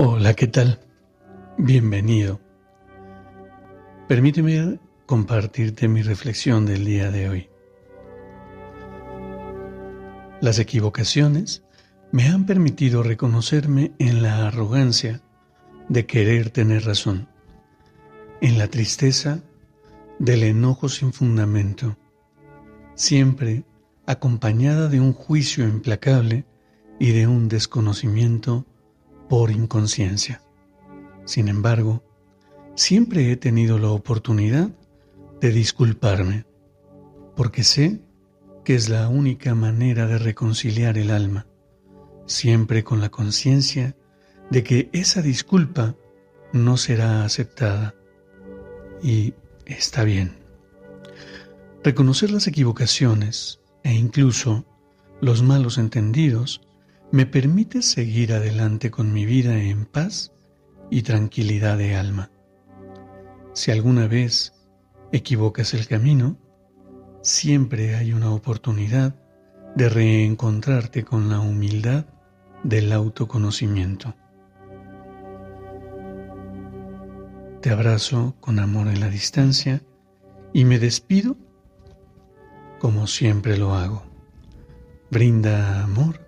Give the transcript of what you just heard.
Hola, ¿qué tal? Bienvenido. Permíteme compartirte mi reflexión del día de hoy. Las equivocaciones me han permitido reconocerme en la arrogancia de querer tener razón, en la tristeza del enojo sin fundamento, siempre acompañada de un juicio implacable y de un desconocimiento por inconsciencia. Sin embargo, siempre he tenido la oportunidad de disculparme, porque sé que es la única manera de reconciliar el alma, siempre con la conciencia de que esa disculpa no será aceptada. Y está bien. Reconocer las equivocaciones e incluso los malos entendidos me permite seguir adelante con mi vida en paz y tranquilidad de alma. Si alguna vez equivocas el camino, siempre hay una oportunidad de reencontrarte con la humildad del autoconocimiento. Te abrazo con amor en la distancia y me despido como siempre lo hago. Brinda amor